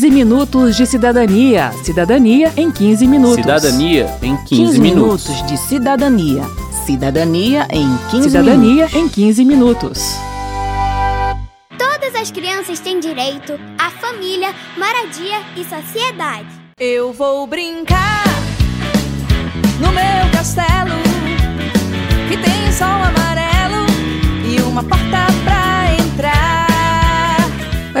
15 minutos de cidadania. Cidadania em 15 minutos. Cidadania em 15, 15 minutos. minutos de cidadania. Cidadania em 15 Cidadania minutos. em 15 minutos. Todas as crianças têm direito à família, moradia e sociedade. Eu vou brincar no meu castelo que tem sol amarelo e uma porta pra.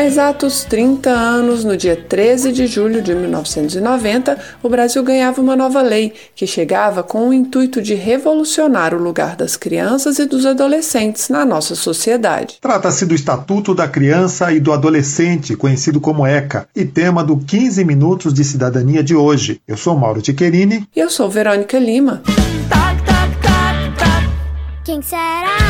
Há exatos 30 anos, no dia 13 de julho de 1990, o Brasil ganhava uma nova lei que chegava com o intuito de revolucionar o lugar das crianças e dos adolescentes na nossa sociedade. Trata-se do Estatuto da Criança e do Adolescente, conhecido como ECA, e tema do 15 Minutos de Cidadania de hoje. Eu sou Mauro Ticherini. E eu sou Verônica Lima. Toc, toc, toc, toc. Quem será?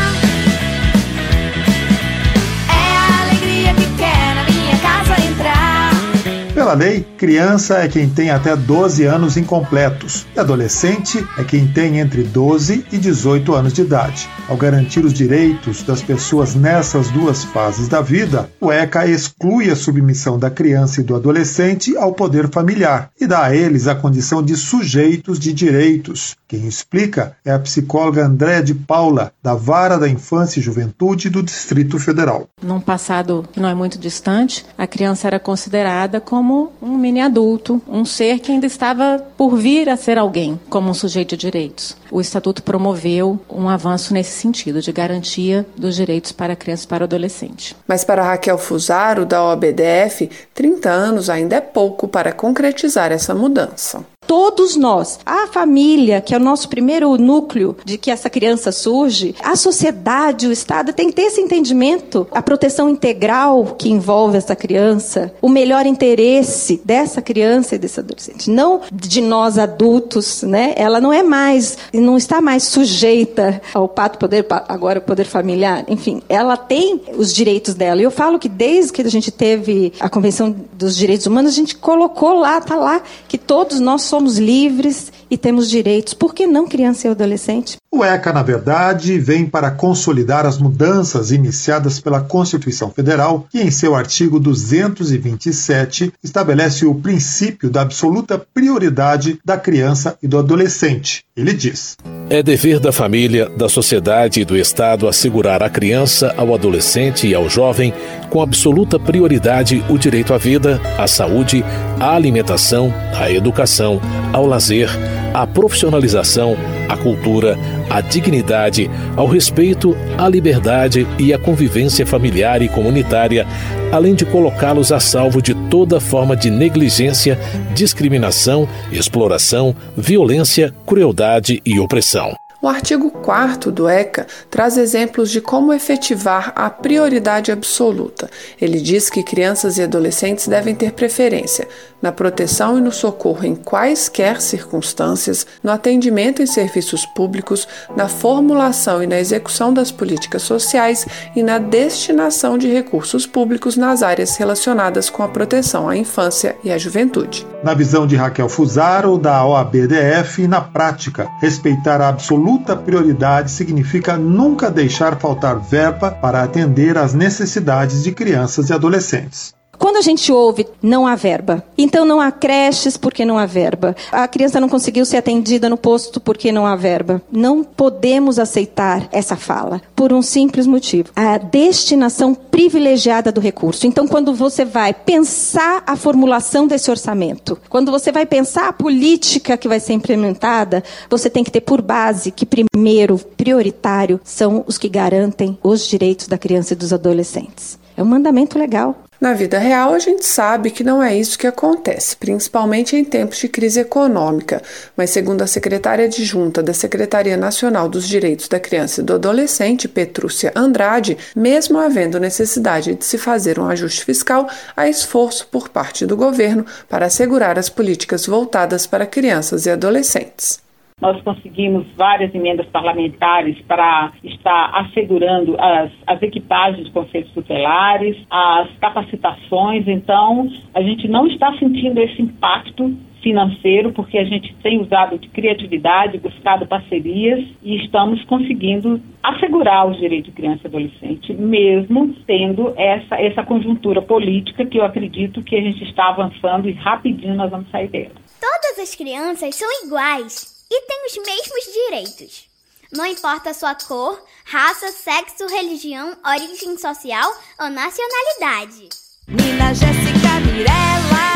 Pela lei, criança é quem tem até 12 anos incompletos e adolescente é quem tem entre 12 e 18 anos de idade. Ao garantir os direitos das pessoas nessas duas fases da vida, o ECA exclui a submissão da criança e do adolescente ao poder familiar e dá a eles a condição de sujeitos de direitos. Quem explica é a psicóloga Andréa de Paula, da Vara da Infância e Juventude do Distrito Federal. Num passado que não é muito distante, a criança era considerada como um mini adulto, um ser que ainda estava por vir a ser alguém, como um sujeito de direitos. O Estatuto promoveu um avanço nesse sentido, de garantia dos direitos para criança e para adolescente. Mas para Raquel Fusaro, da OBDF, 30 anos ainda é pouco para concretizar essa mudança. Todos nós, a família, que é o nosso primeiro núcleo de que essa criança surge, a sociedade, o Estado tem que ter esse entendimento, a proteção integral que envolve essa criança, o melhor interesse dessa criança e desse adolescente, não de nós adultos, né? Ela não é mais, não está mais sujeita ao pato poder agora o poder familiar, enfim, ela tem os direitos dela. E eu falo que desde que a gente teve a Convenção dos Direitos Humanos, a gente colocou lá, tá lá que todos nós somos livres e temos direitos. Por que não criança e adolescente? O ECA, na verdade, vem para consolidar as mudanças iniciadas pela Constituição Federal, que, em seu artigo 227, estabelece o princípio da absoluta prioridade da criança e do adolescente. Ele diz: É dever da família, da sociedade e do Estado assegurar à criança, ao adolescente e ao jovem, com absoluta prioridade, o direito à vida, à saúde, à alimentação, à educação, ao lazer, à profissionalização, à cultura, à dignidade, ao respeito, à liberdade e à convivência familiar e comunitária, além de colocá-los a salvo de toda forma de negligência, discriminação, exploração, violência, crueldade e opressão. O artigo 4 do ECA traz exemplos de como efetivar a prioridade absoluta. Ele diz que crianças e adolescentes devem ter preferência na proteção e no socorro em quaisquer circunstâncias, no atendimento em serviços públicos, na formulação e na execução das políticas sociais e na destinação de recursos públicos nas áreas relacionadas com a proteção à infância e à juventude. Na visão de Raquel Fusaro, da OABDF, na prática, respeitar a absoluta prioridade significa nunca deixar faltar verba para atender às necessidades de crianças e adolescentes. Quando a gente ouve não há verba, então não há creches porque não há verba. A criança não conseguiu ser atendida no posto porque não há verba. Não podemos aceitar essa fala por um simples motivo: a destinação privilegiada do recurso. Então, quando você vai pensar a formulação desse orçamento, quando você vai pensar a política que vai ser implementada, você tem que ter por base que primeiro, prioritário, são os que garantem os direitos da criança e dos adolescentes. É um mandamento legal. Na vida real, a gente sabe que não é isso que acontece, principalmente em tempos de crise econômica. Mas, segundo a secretária adjunta da Secretaria Nacional dos Direitos da Criança e do Adolescente, Petrúcia Andrade, mesmo havendo necessidade de se fazer um ajuste fiscal, há esforço por parte do governo para assegurar as políticas voltadas para crianças e adolescentes. Nós conseguimos várias emendas parlamentares para estar assegurando as, as equipagens de conselhos tutelares, as capacitações. Então, a gente não está sentindo esse impacto financeiro, porque a gente tem usado de criatividade, buscado parcerias e estamos conseguindo assegurar os direitos de criança e adolescente, mesmo tendo essa, essa conjuntura política que eu acredito que a gente está avançando e rapidinho nós vamos sair dela. Todas as crianças são iguais e têm os mesmos direitos. Não importa a sua cor, raça, sexo, religião, origem social ou nacionalidade. Nina Jéssica Mirella,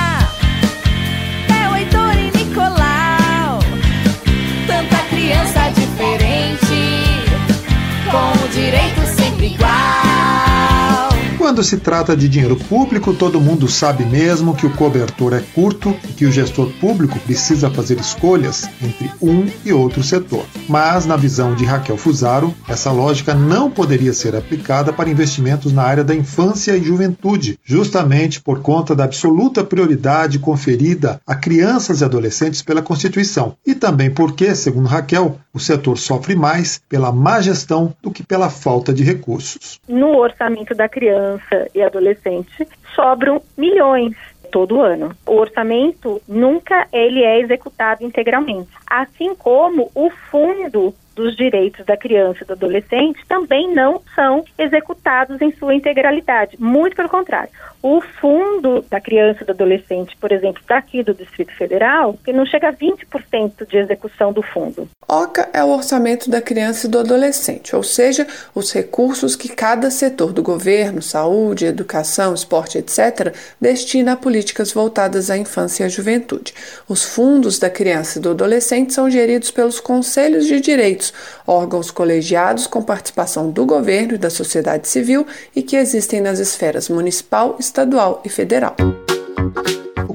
Quando se trata de dinheiro público, todo mundo sabe mesmo que o cobertor é curto e que o gestor público precisa fazer escolhas entre um e outro setor. Mas, na visão de Raquel Fusaro, essa lógica não poderia ser aplicada para investimentos na área da infância e juventude, justamente por conta da absoluta prioridade conferida a crianças e adolescentes pela Constituição, e também porque, segundo Raquel, o setor sofre mais pela má gestão do que pela falta de recursos. No orçamento da criança e adolescente sobram milhões todo ano. O orçamento nunca ele é executado integralmente, assim como o fundo dos direitos da criança e do adolescente também não são executados em sua integralidade. Muito pelo contrário. O fundo da criança e do adolescente, por exemplo, daqui do Distrito Federal, que não chega a 20% de execução do fundo. OCA é o orçamento da criança e do adolescente, ou seja, os recursos que cada setor do governo, saúde, educação, esporte, etc., destina a políticas voltadas à infância e à juventude. Os fundos da criança e do adolescente são geridos pelos conselhos de direitos, órgãos colegiados com participação do governo e da sociedade civil e que existem nas esferas municipal, estadual e federal.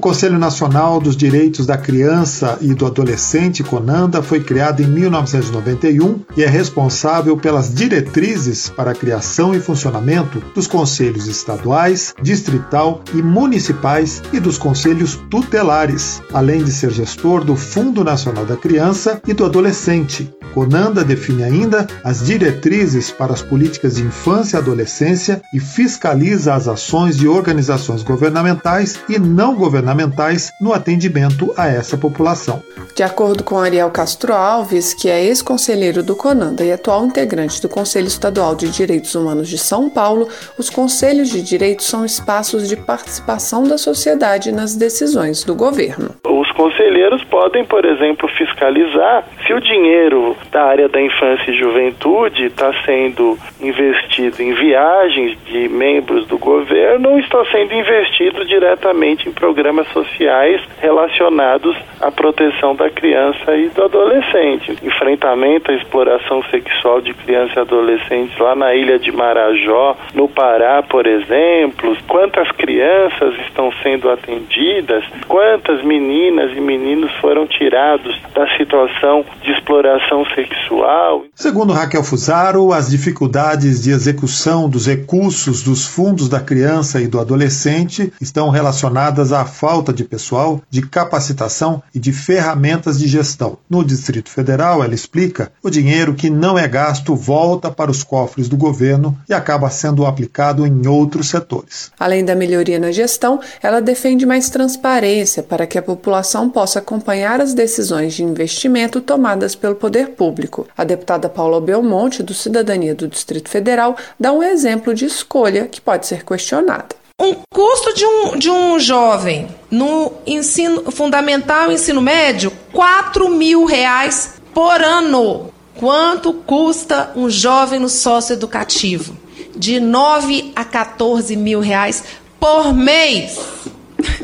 O Conselho Nacional dos Direitos da Criança e do Adolescente, CONANDA, foi criado em 1991 e é responsável pelas diretrizes para a criação e funcionamento dos conselhos estaduais, distrital e municipais e dos conselhos tutelares, além de ser gestor do Fundo Nacional da Criança e do Adolescente. CONANDA define ainda as diretrizes para as políticas de infância e adolescência e fiscaliza as ações de organizações governamentais e não governamentais no atendimento a essa população. De acordo com Ariel Castro Alves, que é ex-conselheiro do CONANDA e atual integrante do Conselho Estadual de Direitos Humanos de São Paulo, os conselhos de direitos são espaços de participação da sociedade nas decisões do governo. Os conselheiros podem, por exemplo, fiscalizar se o dinheiro da área da infância e juventude está sendo investido em viagens de membros do governo ou está sendo investido diretamente em programas sociais relacionados à proteção da criança e do adolescente. Enfrentamento à exploração sexual de crianças e adolescentes lá na ilha de Marajó, no Pará, por exemplo. Quantas crianças estão sendo atendidas? Quantas meninas e meninos foram tirados da situação de exploração sexual? Segundo Raquel Fusaro, as dificuldades de execução dos recursos dos fundos da criança e do adolescente estão relacionadas à falta de pessoal, de capacitação e de ferramentas de gestão. No Distrito Federal, ela explica, o dinheiro que não é gasto volta para os cofres do governo e acaba sendo aplicado em outros setores. Além da melhoria na gestão, ela defende mais transparência para que a população possa acompanhar as decisões de investimento tomadas pelo poder público. A deputada Paula Belmonte, do Cidadania do Distrito Federal, dá um exemplo de escolha que pode ser questionada. Um custo de um, de um jovem no ensino fundamental ensino médio, 4 mil reais por ano. Quanto custa um jovem no socioeducativo? De 9 a 14 mil reais por mês.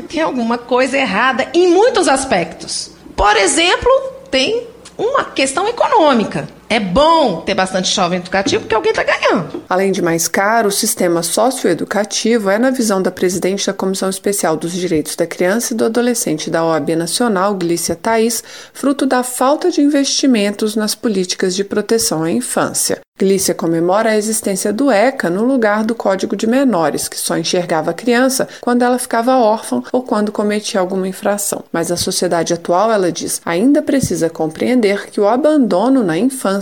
Tem alguma coisa errada em muitos aspectos. Por exemplo, tem uma questão econômica. É bom ter bastante jovem educativo porque alguém está ganhando. Além de mais caro, o sistema socioeducativo é, na visão da presidente da Comissão Especial dos Direitos da Criança e do Adolescente da OAB Nacional, Glícia Thaís, fruto da falta de investimentos nas políticas de proteção à infância. Glícia comemora a existência do ECA no lugar do Código de Menores, que só enxergava a criança quando ela ficava órfã ou quando cometia alguma infração. Mas a sociedade atual, ela diz, ainda precisa compreender que o abandono na infância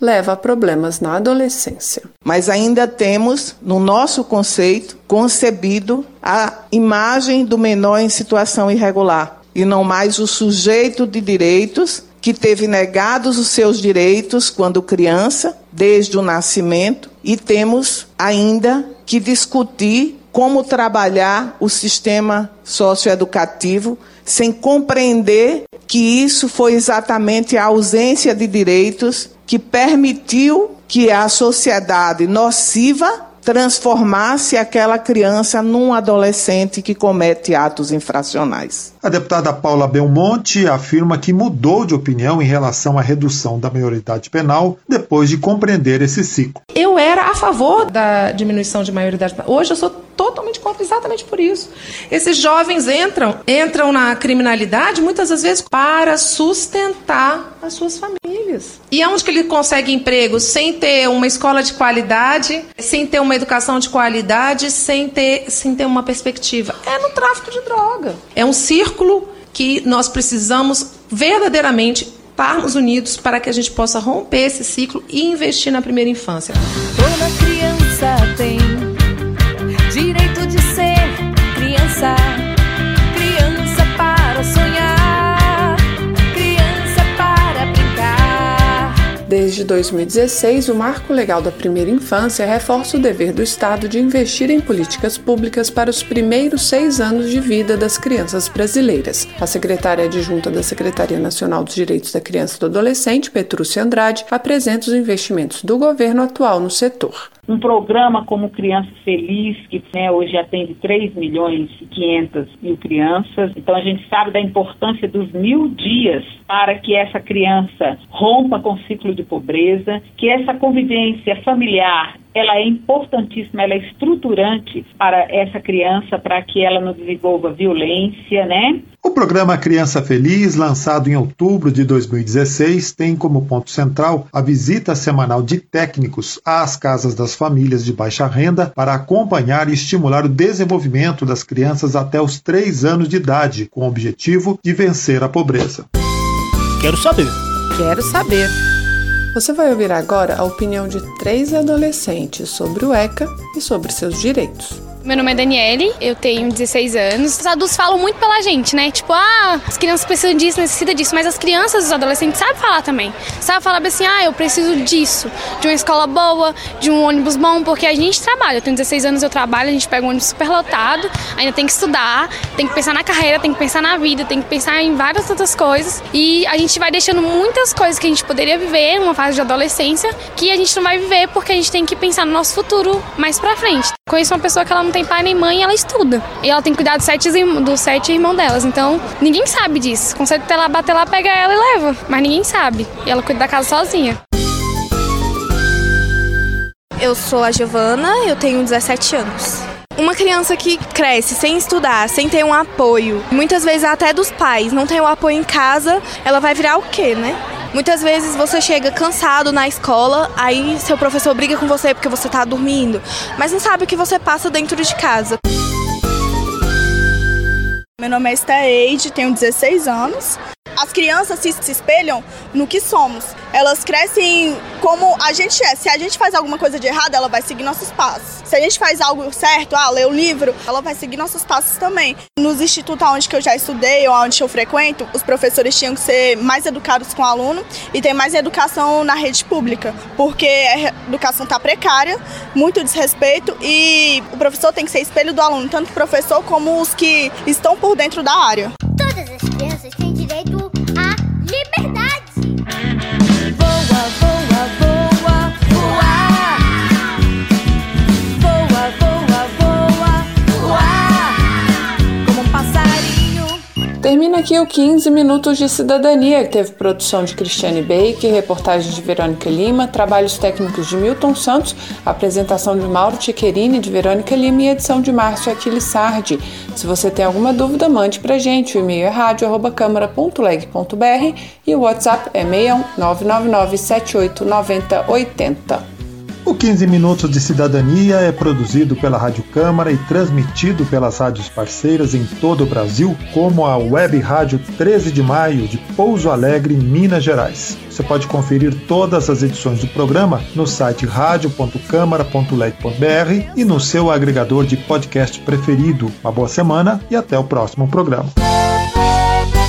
leva a problemas na adolescência. Mas ainda temos, no nosso conceito, concebido a imagem do menor em situação irregular. e não mais o sujeito de direitos que teve negados os seus direitos quando criança, desde o nascimento, e temos ainda que discutir como trabalhar o sistema socioeducativo sem compreender que isso foi exatamente a ausência de direitos que permitiu que a sociedade nociva transformasse aquela criança num adolescente que comete atos infracionais. A deputada Paula Belmonte afirma que mudou de opinião em relação à redução da maioridade penal depois de compreender esse ciclo. Eu era a favor da diminuição de maioridade penal. Hoje eu sou totalmente contra exatamente por isso. Esses jovens entram, entram na criminalidade muitas das vezes para sustentar as suas famílias. E aonde que ele consegue emprego sem ter uma escola de qualidade, sem ter uma educação de qualidade, sem ter, sem ter uma perspectiva? É no tráfico de droga. É um círculo que nós precisamos verdadeiramente estarmos unidos para que a gente possa romper esse ciclo e investir na primeira infância. Toda criança tem Desde 2016, o Marco Legal da Primeira Infância reforça o dever do Estado de investir em políticas públicas para os primeiros seis anos de vida das crianças brasileiras. A secretária adjunta da Secretaria Nacional dos Direitos da Criança e do Adolescente, Petrúcia Andrade, apresenta os investimentos do governo atual no setor um programa como Criança Feliz, que né, hoje atende 3 milhões e 500 mil crianças. Então a gente sabe da importância dos mil dias para que essa criança rompa com o ciclo de pobreza, que essa convivência familiar ela é importantíssima, ela é estruturante para essa criança, para que ela não desenvolva violência, né? O programa Criança Feliz, lançado em outubro de 2016, tem como ponto central a visita semanal de técnicos às casas das famílias de baixa renda para acompanhar e estimular o desenvolvimento das crianças até os 3 anos de idade, com o objetivo de vencer a pobreza. Quero saber. Quero saber. Você vai ouvir agora a opinião de três adolescentes sobre o ECA e sobre seus direitos. Meu nome é Daniele, eu tenho 16 anos. Os adultos falam muito pela gente, né? Tipo, ah, as crianças precisam disso, necessitam disso. Mas as crianças, os adolescentes sabem falar também. Sabem falar assim, ah, eu preciso disso. De uma escola boa, de um ônibus bom, porque a gente trabalha. Eu tenho 16 anos, eu trabalho, a gente pega um ônibus super lotado, ainda tem que estudar, tem que pensar na carreira, tem que pensar na vida, tem que pensar em várias outras coisas. E a gente vai deixando muitas coisas que a gente poderia viver numa fase de adolescência que a gente não vai viver porque a gente tem que pensar no nosso futuro mais pra frente. Conheço uma pessoa que ela não tem pai nem mãe ela estuda. E ela tem que cuidar dos sete, dos sete irmãos delas. Então, ninguém sabe disso. Consegue ter lá, bater lá, pega ela e leva. Mas ninguém sabe. E ela cuida da casa sozinha. Eu sou a Giovana, eu tenho 17 anos. Uma criança que cresce sem estudar, sem ter um apoio, muitas vezes até dos pais, não tem o apoio em casa, ela vai virar o quê, né? Muitas vezes você chega cansado na escola, aí seu professor briga com você porque você está dormindo, mas não sabe o que você passa dentro de casa. Meu nome é Esteide, tenho 16 anos. As crianças se, se, espelham no que somos. Elas crescem como a gente é. Se a gente faz alguma coisa de errado, ela vai seguir nossos passos. Se a gente faz algo certo, ah, ler o livro, ela vai seguir nossos passos também. Nos institutos onde eu já estudei ou onde eu frequento, os professores tinham que ser mais educados com o aluno e ter mais educação na rede pública, porque a educação está precária, muito desrespeito e o professor tem que ser espelho do aluno, tanto o professor como os que estão por dentro da área. Termina aqui o 15 Minutos de Cidadania, que teve produção de Cristiane Baker, reportagem de Verônica Lima, trabalhos técnicos de Milton Santos, apresentação de Mauro Tiquerini, de Verônica Lima e edição de Márcio Aquiles Sardi. Se você tem alguma dúvida, mande pra gente. O e-mail é rádio.câmara.leg.br e o WhatsApp é 61 999 78 90 80. O 15 Minutos de Cidadania é produzido pela Rádio Câmara e transmitido pelas rádios parceiras em todo o Brasil, como a Web Rádio 13 de Maio de Pouso Alegre, Minas Gerais. Você pode conferir todas as edições do programa no site radio.câmara.leg.br e no seu agregador de podcast preferido. Uma boa semana e até o próximo programa.